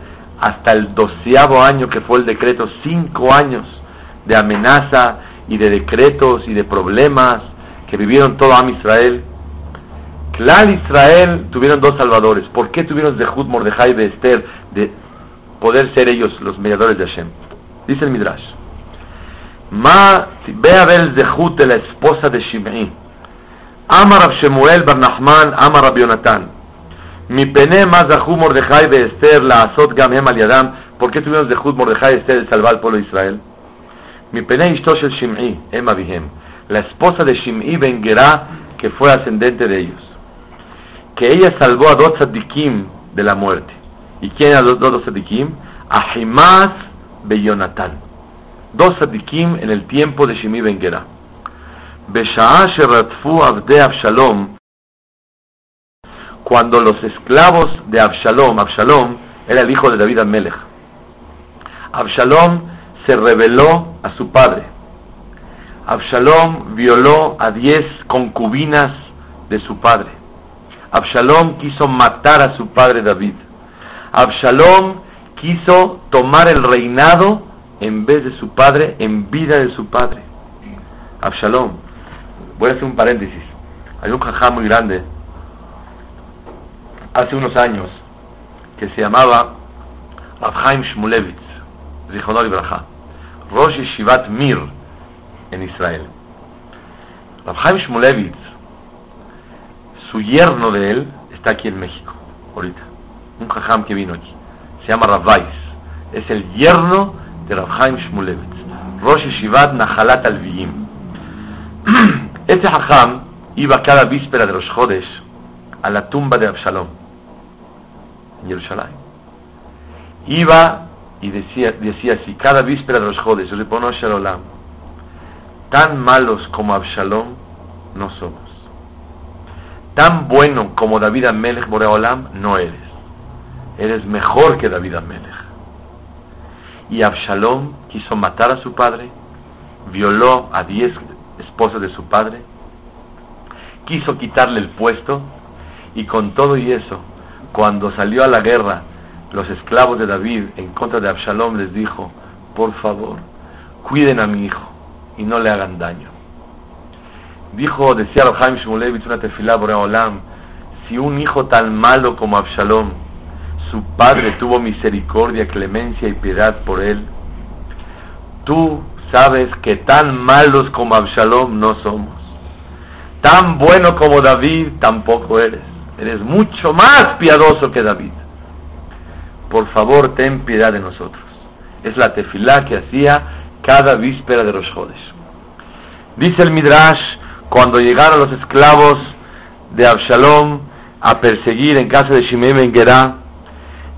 hasta el doceavo año que fue el decreto, cinco años de amenaza y de decretos y de problemas que vivieron todo Am Israel. Clal Israel tuvieron dos salvadores. ¿Por qué tuvieron Zehut, Mordejai y Esther de poder ser ellos los mediadores de Hashem? Dice el Midrash. Ma, ve a ver de la esposa de Shimei. Amar Rab Shemuel Bar Nachman, Amar Rab Yonatan. Mi pene más zahu Mordejai de Esther, la azot gam hem al yadam. ¿Por qué tuvimos zehut Mordejai Esther de salvar al pueblo de Israel? Mi pene ishtosh el Shimei, em abihem. La esposa de Shimei ben que fue ascendente de ellos. Que ella salvó a dos tzadikim de la muerte. ¿Y quién eran los dos tzadikim? Ahimas be Yonatan dos sadikim en el tiempo de Shimi Ben Gera. Abde Abshalom, cuando los esclavos de Absalom, Absalom era el hijo de David Amelech, Absalom se rebeló a su padre. Absalom violó a diez concubinas de su padre. Absalom quiso matar a su padre David. Absalom quiso tomar el reinado en vez de su padre, en vida de su padre. Absalom. Voy a hacer un paréntesis. Hay un jajá muy grande, hace unos años, que se llamaba Abhaim Shmulevitz, Zichonor Ibraja, Rosh Shivat Mir, en Israel. Abhaim Shmulevitz, su yerno de él, está aquí en México, ahorita. Un jajam que vino aquí. Se llama Ravais. Es el yerno de Rabhaim Shmulevitz. Rosh Shivat Nahalat Alviyim. Este jajam iba cada víspera de los Jodes a la tumba de Absalom en Jerusalén. Iba y decía, decía así, cada víspera de los Jodes, Ripono Shalom, tan malos como Absalom no somos. Tan bueno como David Amelech Boreolam no eres. Eres mejor que David Amelech. Y Absalom quiso matar a su padre, violó a diez esposa de su padre, quiso quitarle el puesto y con todo y eso, cuando salió a la guerra los esclavos de David en contra de Absalom les dijo, por favor, cuiden a mi hijo y no le hagan daño. Dijo, decía Rohaim Shmulevitz una tefilá Olam, si un hijo tan malo como Absalom, su padre tuvo misericordia, clemencia y piedad por él, tú sabes que tan malos como Absalom no somos. Tan bueno como David tampoco eres. Eres mucho más piadoso que David. Por favor, ten piedad de nosotros. Es la tefilá que hacía cada víspera de los jodes. Dice el Midrash, cuando llegaron los esclavos de Absalom a perseguir en casa de Shimei Ben Gerá,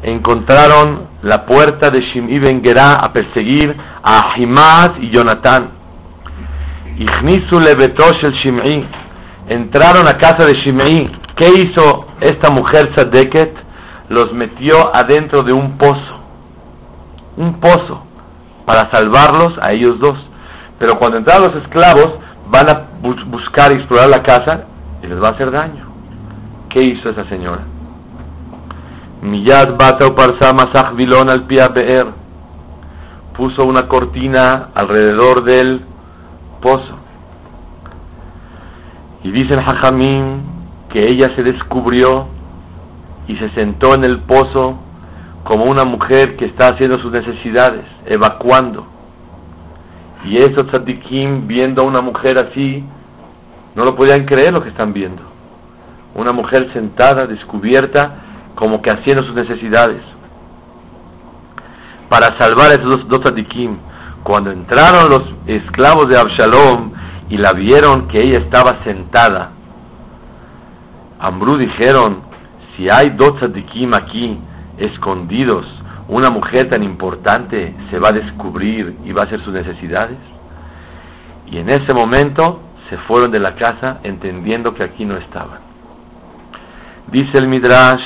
encontraron la puerta de Shimei Ben Gerá a perseguir a Ahimaz y Jonatán. El. Entraron a casa de Shimei. ¿Qué hizo esta mujer Sadeket? Los metió adentro de un pozo. Un pozo. Para salvarlos a ellos dos. Pero cuando entraron los esclavos, van a buscar y explorar la casa y les va a hacer daño. ¿Qué hizo esa señora? Miyad bata parsa masach vilon al be'er. Puso una cortina alrededor del pozo. Y dice el hajamim que ella se descubrió y se sentó en el pozo como una mujer que está haciendo sus necesidades, evacuando. Y estos tzadikim, viendo a una mujer así, no lo podían creer lo que están viendo. Una mujer sentada, descubierta, como que haciendo sus necesidades. Para salvar a esos dos, dos cuando entraron los esclavos de Absalom y la vieron que ella estaba sentada, Ambrú dijeron, si hay dos tzadikim aquí, escondidos, una mujer tan importante se va a descubrir y va a hacer sus necesidades. Y en ese momento se fueron de la casa entendiendo que aquí no estaban. Dice el Midrash,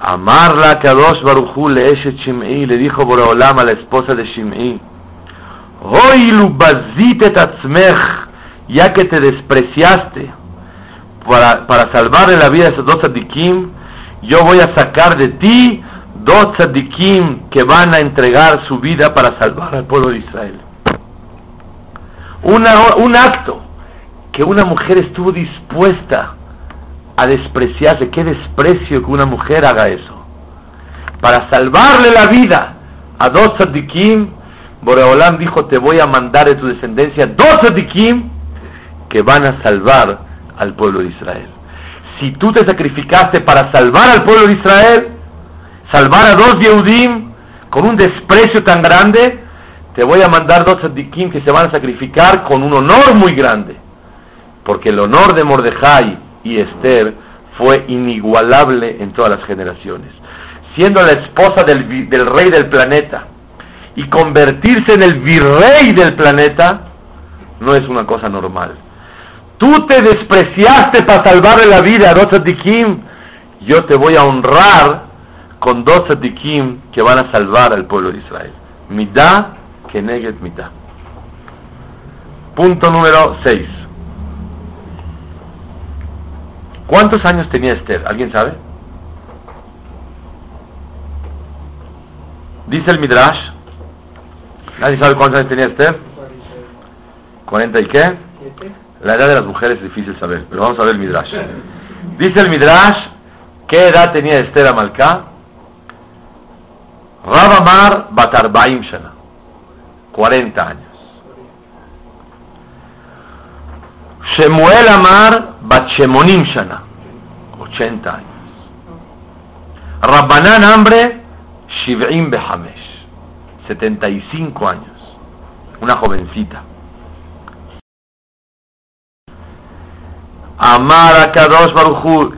Amarla Kadosh Baruchu le Shimei, le dijo Boraholam a la esposa de Shimei, Hoy bazite tatzmech, ya que te despreciaste para, para salvarle la vida a esos dos tzadikim, yo voy a sacar de ti dos tzadikim que van a entregar su vida para salvar al pueblo de Israel. Un acto que una mujer estuvo dispuesta a despreciarse. Qué desprecio que una mujer haga eso. Para salvarle la vida a dos tzadikim, Boreolam dijo, te voy a mandar de tu descendencia dos tzadikim que van a salvar al pueblo de Israel. Si tú te sacrificaste para salvar al pueblo de Israel, salvar a dos Yehudim con un desprecio tan grande, te voy a mandar dos tzadikim que se van a sacrificar con un honor muy grande. Porque el honor de Mordejai y Esther fue inigualable en todas las generaciones. Siendo la esposa del, rey del planeta y convertirse en el virrey del planeta, no es una cosa normal. Tú te despreciaste para salvarle la vida a dos tzadikim, yo te voy a honrar con dos tzadikim que van a salvar al pueblo de Israel. Midá que neget mitad. Punto número 6. ¿Cuántos años tenía Esther? ¿Alguien sabe? Dice el Midrash, ¿nadie sabe cuántos años tenía Esther? ¿40 y qué? La edad de las mujeres es difícil saber, pero vamos a ver el Midrash. Dice el Midrash, ¿qué edad tenía Esther Amalcá? Rabamar Batarbaim Shana, 40 años. Shemuel Amar Batchemonim Shana, 80 años. Rabbanan Hambre Shiv'im Behamesh, 75 años. Una jovencita. Amar a Kadosh Baruchu,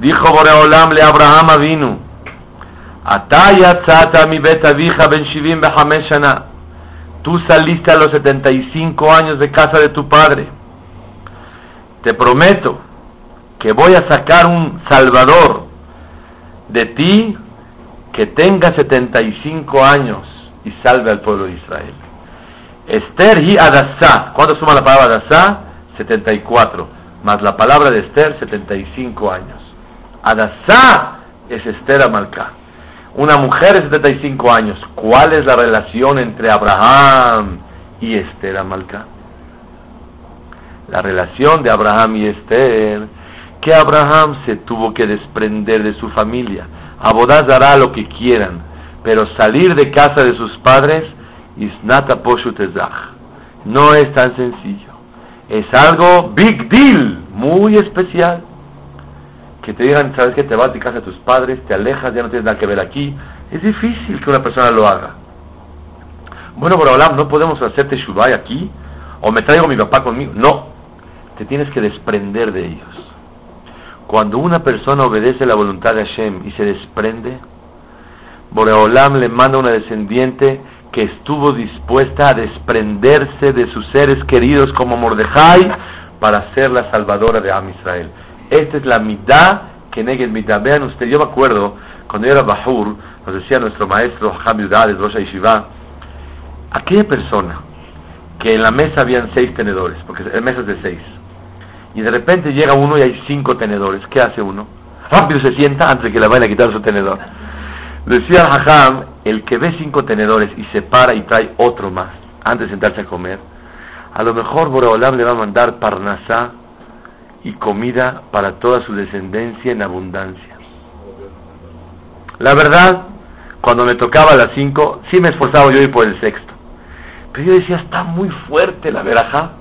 dijo Boreolam le Abraham Avinu, Ataya tzata mi bet avija ben shivim. Tú saliste a los 75 años de casa de tu padre. Te prometo que voy a sacar un salvador de ti que tenga 75 años y salve al pueblo de Israel. Esther y Adasá. ¿Cuánto suma la palabra Adasá? 74. Más la palabra de Esther, 75 años. Adasá es Esther Amalcá. Una mujer de 75 años. ¿Cuál es la relación entre Abraham y Esther Amalcá? La relación de Abraham y Esther, que Abraham se tuvo que desprender de su familia. Abodaz hará lo que quieran, pero salir de casa de sus padres, isnata poshutezach. No es tan sencillo es algo big deal, muy especial. Que te digan, sabes que te vas de casa de tus padres, te alejas, ya no tienes nada que ver aquí. Es difícil que una persona lo haga. Bueno, hablar, no podemos hacerte shubay aquí, o me traigo a mi papá conmigo. No, te tienes que desprender de ellos. Cuando una persona obedece la voluntad de Hashem y se desprende, Boreolam le manda una descendiente que estuvo dispuesta a desprenderse de sus seres queridos como Mordejai para ser la salvadora de Am Israel. Esta es la mitad que Neged mitad. Vean ustedes, yo me acuerdo cuando yo era Bahur, nos decía nuestro maestro Hamid Udades, Rosh Yeshiva, aquella persona que en la mesa habían seis tenedores, porque el mesa es de seis, y de repente llega uno y hay cinco tenedores, ¿qué hace uno? Rápido se sienta antes de que le vayan a quitar su tenedor. Decía Hajam, el que ve cinco tenedores y se para y trae otro más antes de sentarse a comer, a lo mejor Boreolam le va a mandar parnasá y comida para toda su descendencia en abundancia. La verdad, cuando me tocaba las cinco, sí me esforzaba yo ir por el sexto. Pero yo decía, está muy fuerte la veraja.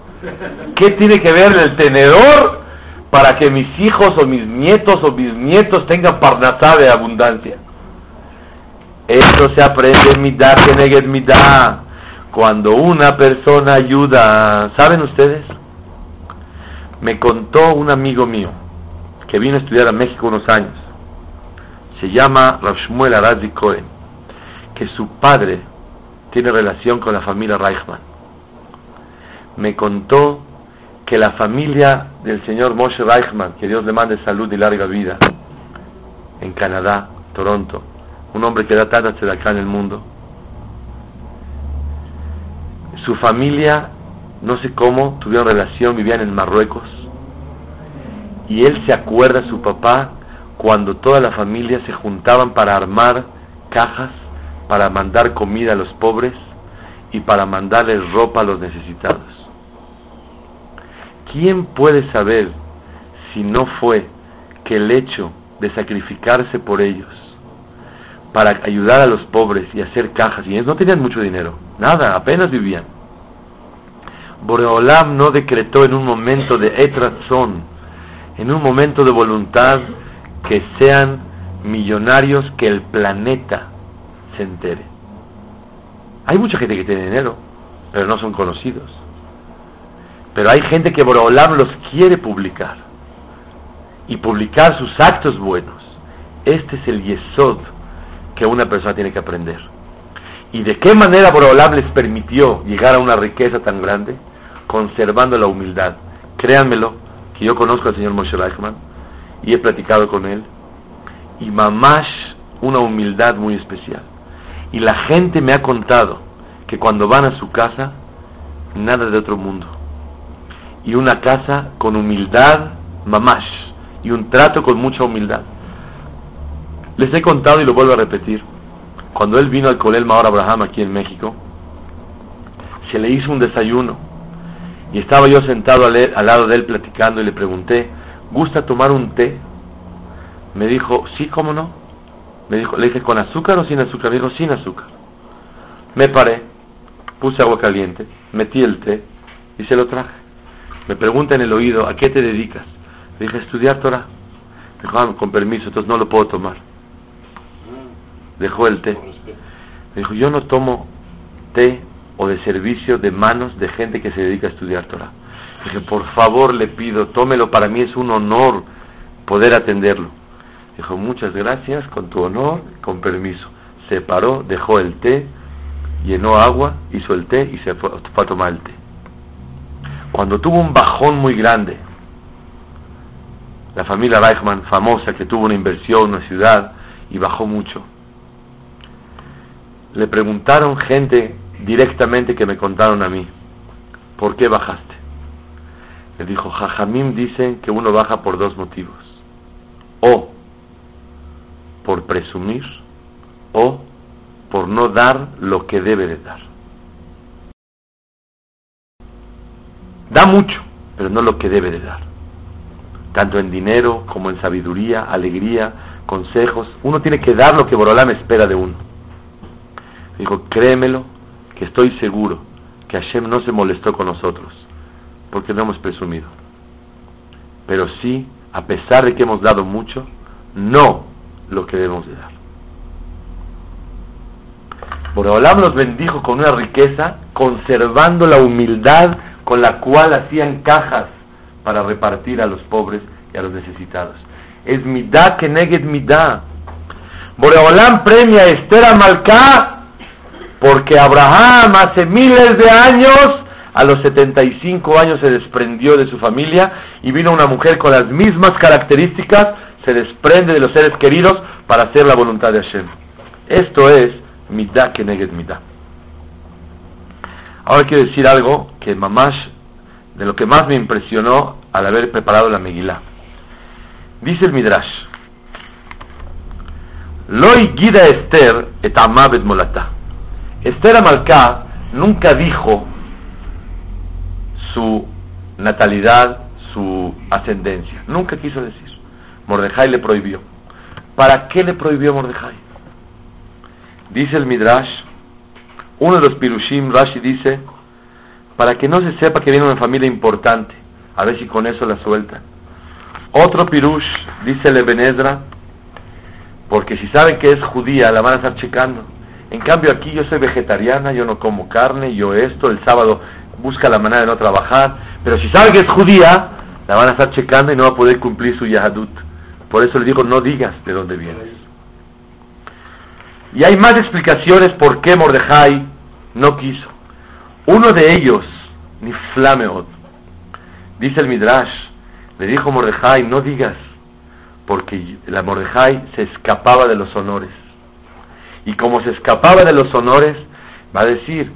¿Qué tiene que ver el tenedor para que mis hijos o mis nietos o bisnietos tengan parnasá de abundancia? Esto se aprende en mitad, en mitad. Cuando una persona ayuda, ¿saben ustedes? Me contó un amigo mío que vino a estudiar a México unos años. Se llama Rashmuel Arazi Cohen, que su padre tiene relación con la familia Reichman. Me contó que la familia del señor Moshe Reichman, que Dios le mande salud y larga vida, en Canadá, Toronto, un hombre que da tanta acá en el mundo. Su familia, no sé cómo, tuvieron relación, vivían en Marruecos. Y él se acuerda, su papá, cuando toda la familia se juntaban para armar cajas, para mandar comida a los pobres y para mandarles ropa a los necesitados. ¿Quién puede saber si no fue que el hecho de sacrificarse por ellos para ayudar a los pobres y hacer cajas. Y ellos no tenían mucho dinero, nada, apenas vivían. Boreolam no decretó en un momento de etrazón, en un momento de voluntad, que sean millonarios, que el planeta se entere. Hay mucha gente que tiene dinero, pero no son conocidos. Pero hay gente que Boreolam los quiere publicar y publicar sus actos buenos. Este es el Yesod que una persona tiene que aprender. ¿Y de qué manera Borolam les permitió llegar a una riqueza tan grande? Conservando la humildad. Créanmelo, que yo conozco al señor Moshe Reichman y he platicado con él. Y mamash, una humildad muy especial. Y la gente me ha contado que cuando van a su casa, nada de otro mundo. Y una casa con humildad, mamash. Y un trato con mucha humildad. Les he contado y lo vuelvo a repetir. Cuando él vino al Colel Maor Abraham aquí en México, se le hizo un desayuno y estaba yo sentado al, al lado de él platicando y le pregunté, ¿gusta tomar un té? Me dijo, sí, ¿cómo no? Me dijo, le dije, ¿con azúcar o sin azúcar? Me dijo, sin azúcar. Me paré, puse agua caliente, metí el té y se lo traje. Me pregunta en el oído, ¿a qué te dedicas? Le dije, estudiar Torah. Dijo, ah, con permiso, entonces no lo puedo tomar. Dejó el té. Me dijo, yo no tomo té de servicio de manos de gente que se dedica a estudiar Torah. Dije, por favor le pido, tómelo, para mí es un honor poder atenderlo. Dijo, muchas gracias, con tu honor, con permiso. Se paró, dejó el té, llenó agua, hizo el té y se fue a tomar el té. Cuando tuvo un bajón muy grande, la familia Reichman, famosa, que tuvo una inversión en una ciudad y bajó mucho, le preguntaron gente directamente que me contaron a mí, ¿por qué bajaste? Le dijo, Jajamim dicen que uno baja por dos motivos. O por presumir o por no dar lo que debe de dar. Da mucho, pero no lo que debe de dar. Tanto en dinero como en sabiduría, alegría, consejos. Uno tiene que dar lo que Borolam espera de uno. Dijo, créemelo, que estoy seguro que Hashem no se molestó con nosotros, porque no hemos presumido. Pero sí, a pesar de que hemos dado mucho, no lo que debemos de dar. Boreolam los bendijo con una riqueza, conservando la humildad con la cual hacían cajas para repartir a los pobres y a los necesitados. Es midá que neget midá. Boreolam premia a Esther Amalcá porque Abraham hace miles de años, a los 75 años se desprendió de su familia y vino una mujer con las mismas características se desprende de los seres queridos para hacer la voluntad de Hashem. Esto es midah que neget midah. Ahora quiero decir algo que mamash, de lo que más me impresionó al haber preparado la Megillah. Dice el Midrash, Loi Gida Esther et Amabet Molata. Esther Amalcá nunca dijo su natalidad, su ascendencia. Nunca quiso decir. Mordejai le prohibió. ¿Para qué le prohibió Mordejai? Dice el Midrash, uno de los Pirushim, Rashi dice, para que no se sepa que viene una familia importante, a ver si con eso la suelta. Otro Pirush, dice Lebenezra, porque si saben que es judía, la van a estar checando. En cambio aquí yo soy vegetariana, yo no como carne, yo esto, el sábado busca la manera de no trabajar, pero si saben que es judía, la van a estar checando y no va a poder cumplir su yahadut. Por eso le digo, no digas de dónde vienes. Y hay más explicaciones por qué Mordejai no quiso. Uno de ellos, ni Flameot, dice el Midrash, le dijo Mordejai, no digas, porque la Mordejai se escapaba de los honores. Y como se escapaba de los honores, va a decir,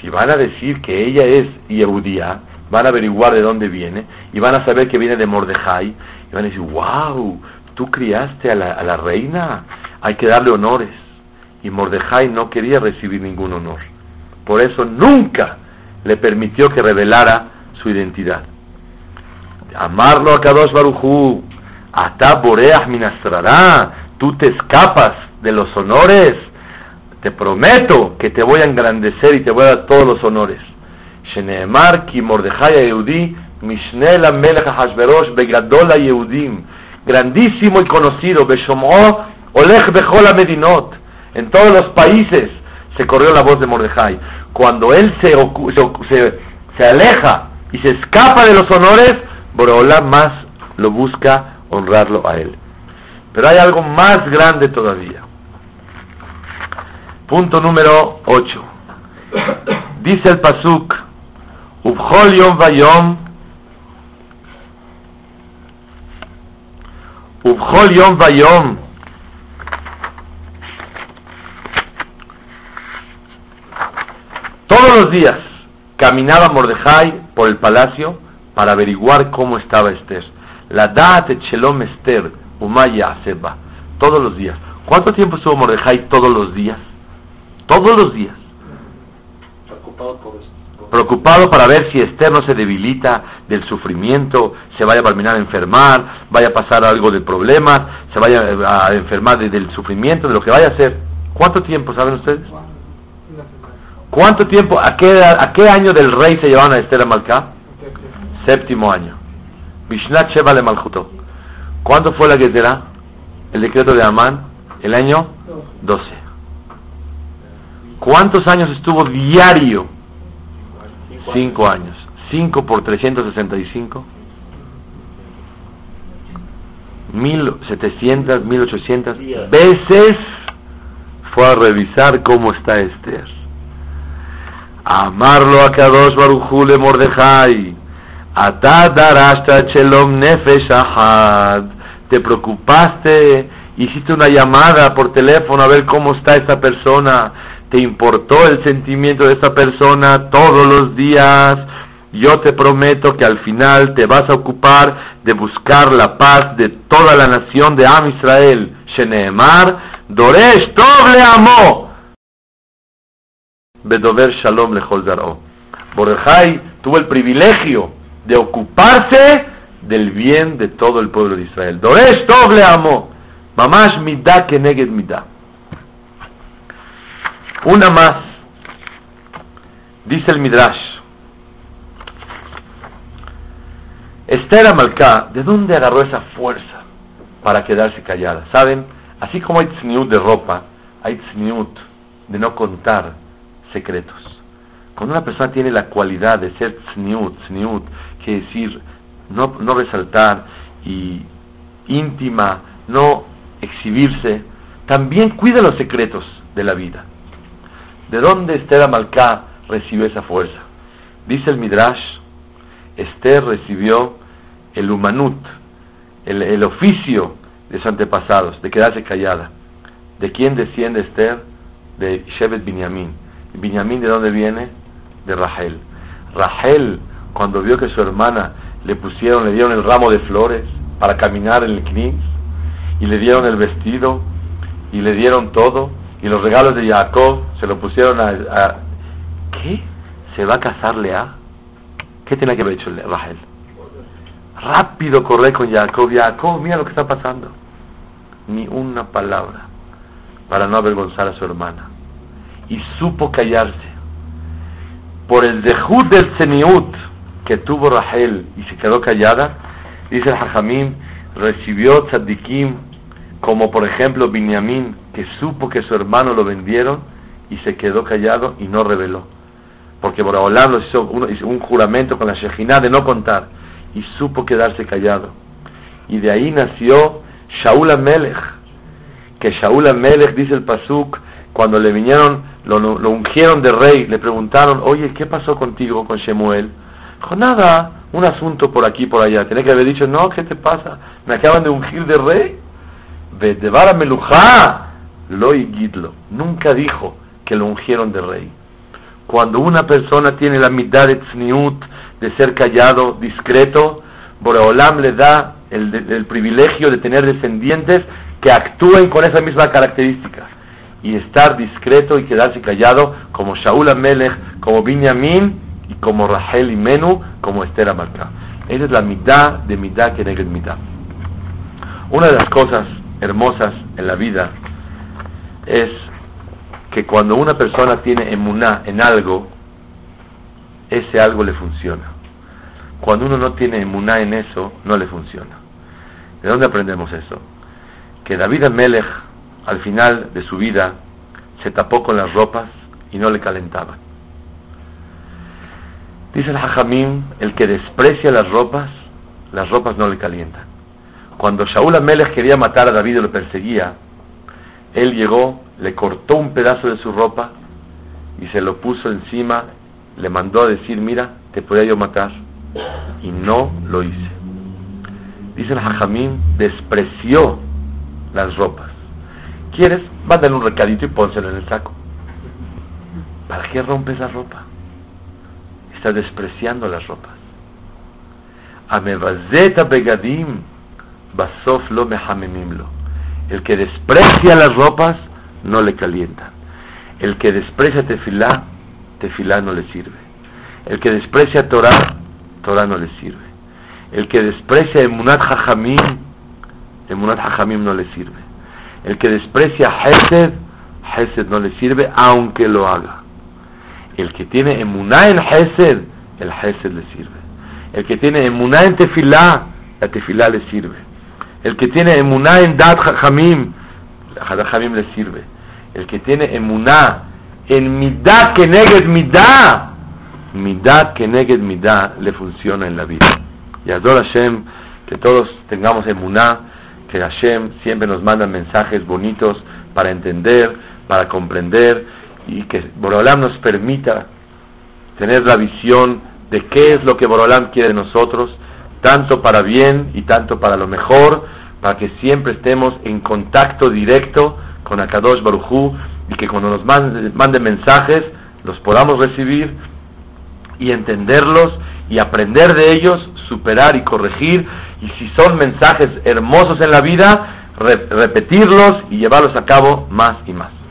si van a decir que ella es Yehudía, van a averiguar de dónde viene, y van a saber que viene de Mordejai, y van a decir, wow, tú criaste a la, a la reina, hay que darle honores. Y Mordejai no quería recibir ningún honor. Por eso nunca le permitió que revelara su identidad. Amarlo a Kadosh Barujú, hasta Boreach Minastrará, tú te escapas de los honores, te prometo que te voy a engrandecer y te voy a dar todos los honores. Sheneemar ki Mordejai Yehudi, Mishnela Melech Hashverosh Begadola Yehudim grandísimo y conocido, Beshomó, Olech Bejola Medinot, en todos los países se corrió la voz de Mordejai. Cuando él se, se, aleja y se escapa de los honores, Borola más lo busca honrarlo a él. Pero hay algo más grande todavía. Punto número 8. Dice el Pasuk, Ubhol Yom Vayom Ubhol Yom Vayom. Todos los días caminaba Mordejai por el palacio para averiguar cómo estaba Esther. La Da'at Shelom Esther, Umaya Seba. Todos los días. ¿Cuánto tiempo estuvo Mordejai todos los días? Todos los días. Preocupado para ver si Esther no se debilita del sufrimiento, se vaya a terminar a enfermar, vaya a pasar algo de problemas, se vaya a enfermar del sufrimiento, de lo que vaya a hacer. ¿Cuánto tiempo, saben ustedes? ¿Cuánto tiempo, a qué, a qué año del rey se llevaron a Esther a Malcá? Séptimo año. Mishnat Sheva le Malchuto. ¿Cuándo fue la Gezerá? El decreto de Amán. El año 12. ¿Cuántos años estuvo diario? Cinco años. Cinco por 365. 1700, 1800 veces fue a revisar cómo está Esther. Amarlo a Kadosh Barujule Mordejai. Atadarashta Chelom Nefesh Ahad. Te preocupaste, hiciste una llamada por teléfono a ver cómo está esta persona. Te importó el sentimiento de esta persona todos los días. Yo te prometo que al final te vas a ocupar de buscar la paz de toda la nación de Am Israel. Sheneemar, Doresh Tov le amó. Bedover Shalom lechol zaro. Borjai tuvo el privilegio de ocuparse del bien de todo el pueblo de Israel. Doresh Tov le amó. Mamash midah que neged midah. Una más. Dice el Midrash. Esther Amalcá, ¿de dónde agarró esa fuerza para quedarse callada? ¿Saben? Así como hay tzniut de ropa, hay tzniut de no contar secretos. Cuando una persona tiene la cualidad de ser tzniut, tzniut, quiere decir no, no resaltar y íntima, no exhibirse, también cuida los secretos de la vida. ¿De dónde Esther Amalcá recibió esa fuerza? Dice el Midrash, Esther recibió el humanut, el, el oficio de sus antepasados, de quedarse callada. ¿De quién desciende Esther? De Shevet Binyamin. ¿Binyamin de dónde viene? De Rahel. Rahel, cuando vio que su hermana le pusieron, le dieron el ramo de flores para caminar en el Knis, y le dieron el vestido, y le dieron todo, y los regalos de Jacob se lo pusieron a, ¿qué? ¿Se va a casarle a? ¿Qué tiene que haber hecho Rahel? Rápido correr con Jacob. Jacob, mira lo que está pasando ni una palabra para no avergonzar a su hermana. Y supo callarse. Por el dejud del seniut que tuvo Rahel y se quedó callada, dice el Hajamim, recibió tzadikim como por ejemplo Binyamin, que supo que su hermano lo vendieron y se quedó callado y no reveló. Porque Boraholam hizo, hizo un juramento con la Shejinah de no contar y supo quedarse callado. Y de ahí nació Shaul Amelech, que Shaul Amelech, dice el Pasuk, cuando le vinieron, lo, ungieron de rey, le preguntaron, oye, ¿qué pasó contigo con Shemuel? Dijo, nada, un asunto por aquí, por allá. Tenía que haber dicho, no, ¿qué te pasa? Me acaban de ungir de rey. Vedevara Melujá, lo Gidlo. Nunca dijo que lo ungieron de rey. Cuando una persona tiene la mitad de tzniut, de ser callado, discreto, Boreolam le da el, privilegio de tener descendientes que actúen con esa misma característica y estar discreto y quedarse callado como Shaul Amelech, como Binyamin y como Rahel y Menú, como Esther Amalcá. Esa es la mitad de mitad que negue mitad. Una de las cosas hermosas en la vida es que cuando una persona tiene emuná en algo, ese algo le funciona. Cuando uno no tiene emuná en eso, no le funciona. ¿De dónde aprendemos eso? Que David Amelech, al final de su vida, se tapó con las ropas y no le calentaban. Dice el Hajamim, el que desprecia las ropas, las ropas no le calientan. Cuando Shaul Amelech quería matar a David y lo perseguía, él llegó, le cortó un pedazo de su ropa y se lo puso encima, le mandó a decir, mira, te podía yo matar. Y no lo hice dice el Hajamín, despreció las ropas. ¿Quieres? Mándale un recadito y pónselo en el saco. ¿Para qué rompe esa ropa? Está despreciando las ropas. Amevazeta begadim, basof lo mehamemimlo. El que desprecia las ropas no le calientan. El que desprecia tefilá, tefilá no le sirve. El que desprecia Torah, Torah no le sirve. El que desprecia Emunat Jajamim, Emunat Jajamim no le sirve. El que desprecia Hesed, Hesed no le sirve aunque lo haga. El que tiene Emuná en Hesed, el Hesed le sirve. El que tiene Emuná en Tefilá, la Tefilá le sirve. El que tiene Emuná en Dat Jajamim, la Jajamim le sirve. El que tiene Emuná en Midah que neged Midah, Midah que neged Midah le funciona en la vida. Y adora Hashem, que todos tengamos emuná, que Hashem siempre nos manda mensajes bonitos para entender, para comprender y que Borolam nos permita tener la visión de qué es lo que Borolam quiere de nosotros, tanto para bien y tanto para lo mejor, para que siempre estemos en contacto directo con Akadosh Barujú y que cuando nos mande, mande mensajes los podamos recibir y entenderlos y aprender de ellos, superar y corregir, y si son mensajes hermosos en la vida, repetirlos y llevarlos a cabo más y más.